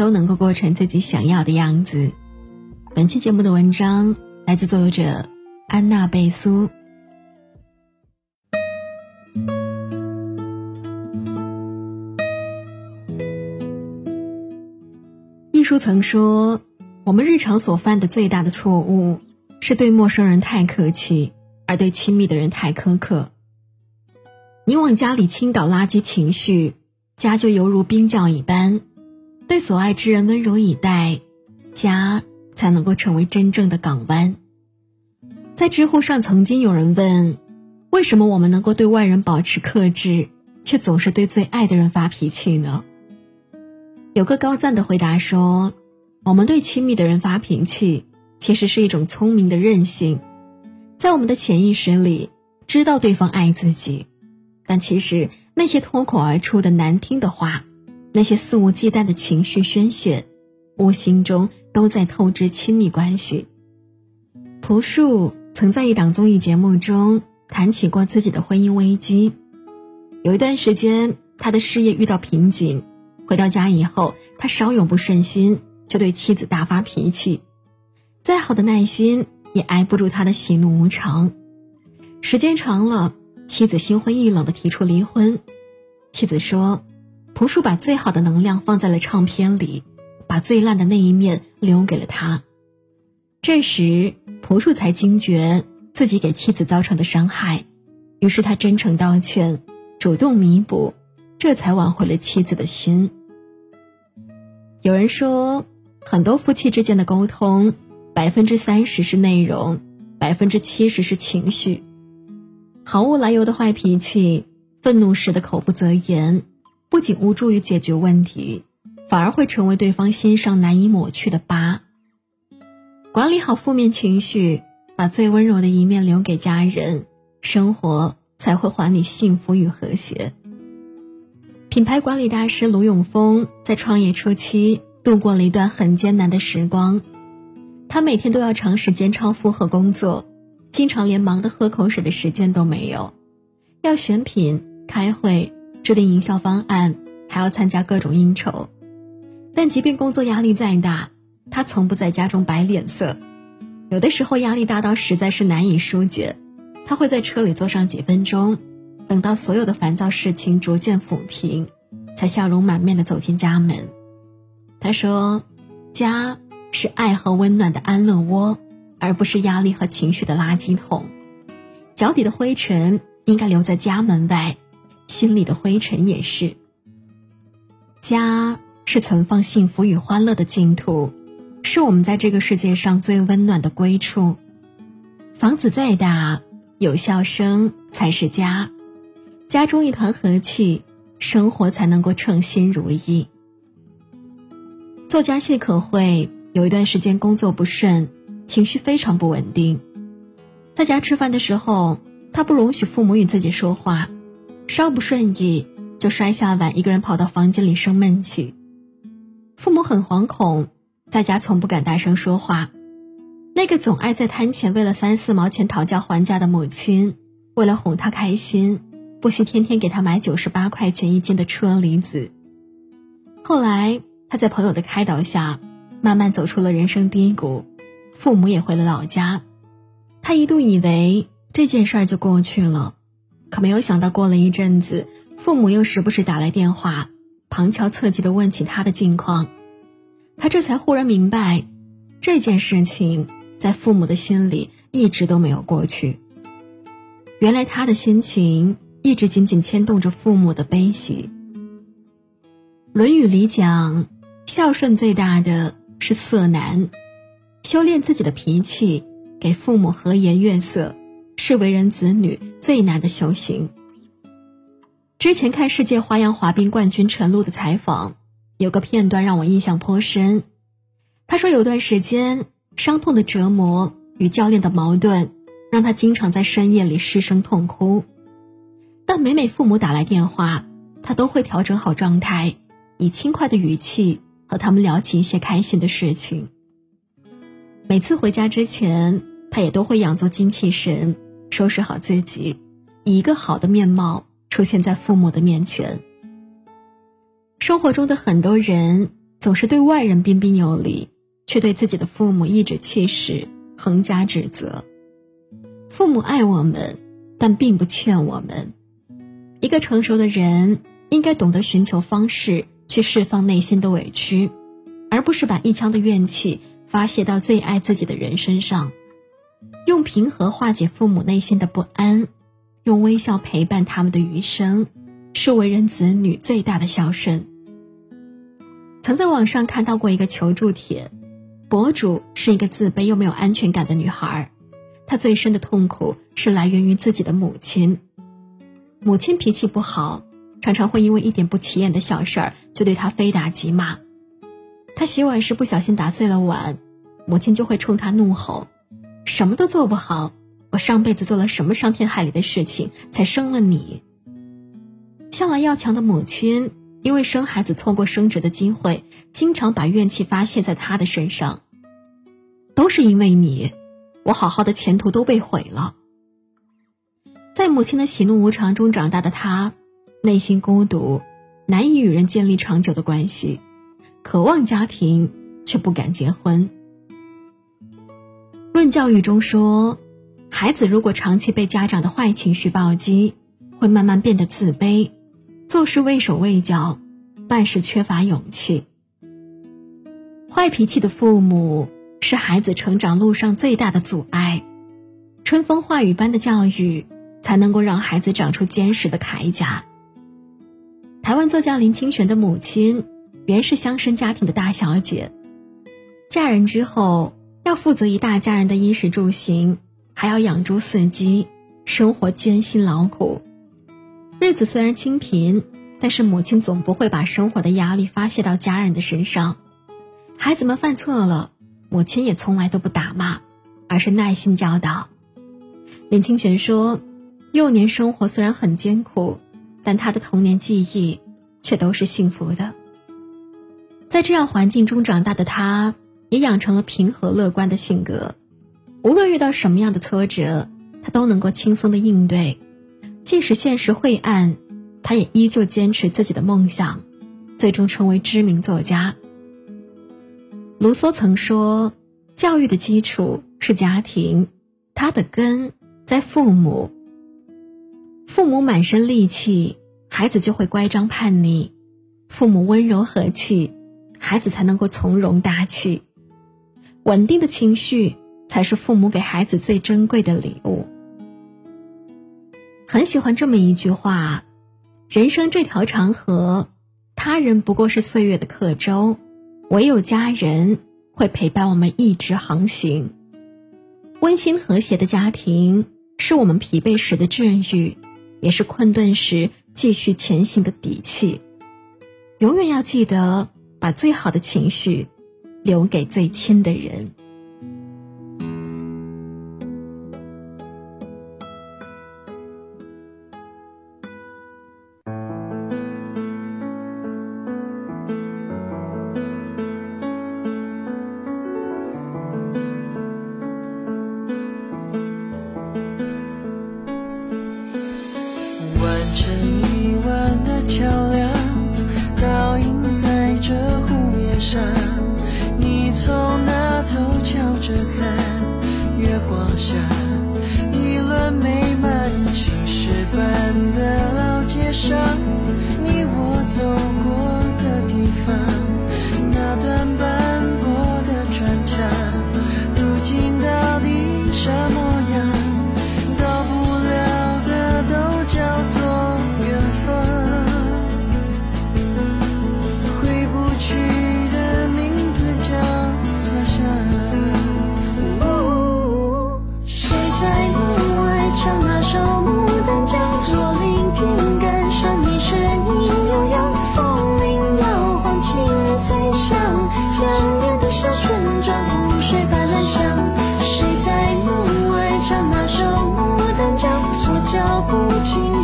都能够过成自己想要的样子。本期节目的文章来自作者安娜贝苏。一书曾说，我们日常所犯的最大的错误，是对陌生人太客气，而对亲密的人太苛刻。你往家里倾倒垃圾情绪，家就犹如冰窖一般；对所爱之人温柔以待，家才能够成为真正的港湾。在知乎上曾经有人问：为什么我们能够对外人保持克制，却总是对最爱的人发脾气呢？有个高赞的回答说：我们对亲密的人发脾气，其实是一种聪明的任性，在我们的潜意识里，知道对方爱自己。但其实那些脱口而出的难听的话，那些肆无忌惮的情绪宣泄，无形中都在透支亲密关系。朴树曾在一档综艺节目中谈起过自己的婚姻危机。有一段时间，他的事业遇到瓶颈，回到家以后，他稍有不顺心就对妻子大发脾气，再好的耐心也挨不住他的喜怒无常。时间长了。妻子心灰意冷的提出离婚，妻子说：“朴树把最好的能量放在了唱片里，把最烂的那一面留给了他。”这时，朴树才惊觉自己给妻子造成的伤害，于是他真诚道歉，主动弥补，这才挽回了妻子的心。有人说，很多夫妻之间的沟通，百分之三十是内容，百分之七十是情绪。毫无来由的坏脾气，愤怒时的口不择言，不仅无助于解决问题，反而会成为对方心上难以抹去的疤。管理好负面情绪，把最温柔的一面留给家人，生活才会还你幸福与和谐。品牌管理大师卢永峰在创业初期度过了一段很艰难的时光，他每天都要长时间超负荷工作。经常连忙的喝口水的时间都没有，要选品、开会、制定营销方案，还要参加各种应酬。但即便工作压力再大，他从不在家中摆脸色。有的时候压力大到实在是难以疏解，他会在车里坐上几分钟，等到所有的烦躁事情逐渐抚平，才笑容满面的走进家门。他说：“家是爱和温暖的安乐窝。”而不是压力和情绪的垃圾桶，脚底的灰尘应该留在家门外，心里的灰尘也是。家是存放幸福与欢乐的净土，是我们在这个世界上最温暖的归处。房子再大，有笑声才是家。家中一团和气，生活才能够称心如意。作家谢可慧有一段时间工作不顺。情绪非常不稳定，在家吃饭的时候，他不容许父母与自己说话，稍不顺意就摔下碗，一个人跑到房间里生闷气。父母很惶恐，在家从不敢大声说话。那个总爱在摊前为了三四毛钱讨价还价的母亲，为了哄他开心，不惜天天给他买九十八块钱一斤的车厘子。后来，他在朋友的开导下，慢慢走出了人生低谷。父母也回了老家，他一度以为这件事儿就过去了，可没有想到过了一阵子，父母又时不时打来电话，旁敲侧击的问起他的近况，他这才忽然明白，这件事情在父母的心里一直都没有过去。原来他的心情一直紧紧牵动着父母的悲喜。《论语》里讲，孝顺最大的是色难。修炼自己的脾气，给父母和颜悦色，是为人子女最难的修行。之前看世界花样滑冰冠军陈露的采访，有个片段让我印象颇深。他说有段时间，伤痛的折磨与教练的矛盾，让他经常在深夜里失声痛哭。但每每父母打来电话，他都会调整好状态，以轻快的语气和他们聊起一些开心的事情。每次回家之前，他也都会养足精气神，收拾好自己，以一个好的面貌出现在父母的面前。生活中的很多人总是对外人彬彬有礼，却对自己的父母颐指气使，横加指责。父母爱我们，但并不欠我们。一个成熟的人应该懂得寻求方式去释放内心的委屈，而不是把一腔的怨气发泄到最爱自己的人身上。用平和化解父母内心的不安，用微笑陪伴他们的余生，是为人子女最大的孝顺。曾在网上看到过一个求助帖，博主是一个自卑又没有安全感的女孩，她最深的痛苦是来源于自己的母亲。母亲脾气不好，常常会因为一点不起眼的小事儿就对她非打即骂。她洗碗时不小心打碎了碗，母亲就会冲她怒吼：“什么都做不好，我上辈子做了什么伤天害理的事情才生了你？”向来要强的母亲，因为生孩子错过升职的机会，经常把怨气发泄在他的身上。都是因为你，我好好的前途都被毁了。在母亲的喜怒无常中长大的他，内心孤独，难以与人建立长久的关系，渴望家庭却不敢结婚。论教育中说，孩子如果长期被家长的坏情绪暴击，会慢慢变得自卑，做事畏手畏脚，办事缺乏勇气。坏脾气的父母是孩子成长路上最大的阻碍，春风化雨般的教育。才能够让孩子长出坚实的铠甲。台湾作家林清玄的母亲原是乡绅家庭的大小姐，嫁人之后要负责一大家人的衣食住行，还要养猪饲鸡，生活艰辛劳苦。日子虽然清贫，但是母亲总不会把生活的压力发泄到家人的身上。孩子们犯错了，母亲也从来都不打骂，而是耐心教导。林清玄说。幼年生活虽然很艰苦，但他的童年记忆却都是幸福的。在这样环境中长大的他，也养成了平和乐观的性格。无论遇到什么样的挫折，他都能够轻松的应对。即使现实晦暗，他也依旧坚持自己的梦想，最终成为知名作家。卢梭曾说：“教育的基础是家庭，它的根在父母。”父母满身戾气，孩子就会乖张叛逆；父母温柔和气，孩子才能够从容大气。稳定的情绪才是父母给孩子最珍贵的礼物。很喜欢这么一句话：人生这条长河，他人不过是岁月的客舟，唯有家人会陪伴我们一直航行。温馨和谐的家庭，是我们疲惫时的治愈。也是困顿时继续前行的底气。永远要记得，把最好的情绪留给最亲的人。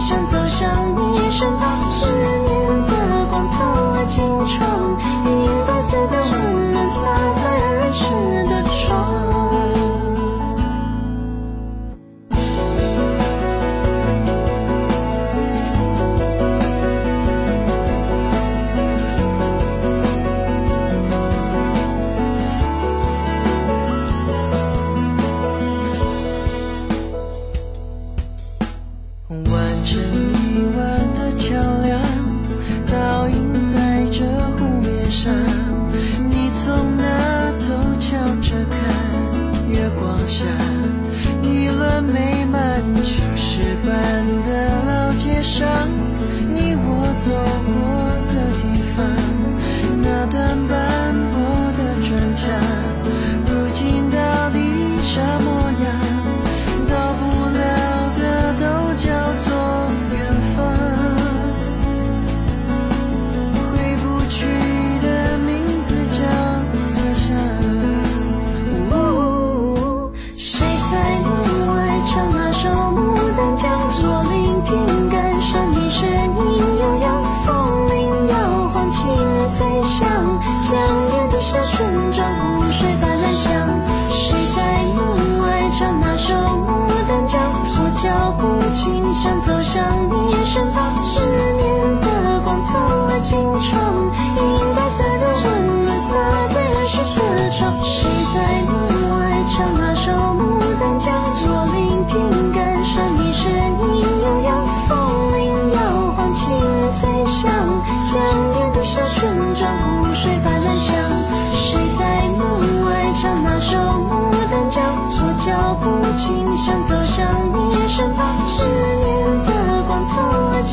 想走向你身我想走向你身旁，思念的光透过金窗，银白色的温暖洒在儿时的窗。谁在门外唱那首《牡丹江》？若聆听感伤你声音悠扬，风铃摇晃，清脆响，江边的小村庄，湖水般蓝香。谁在门外唱那首《牡丹江》？我脚步轻，响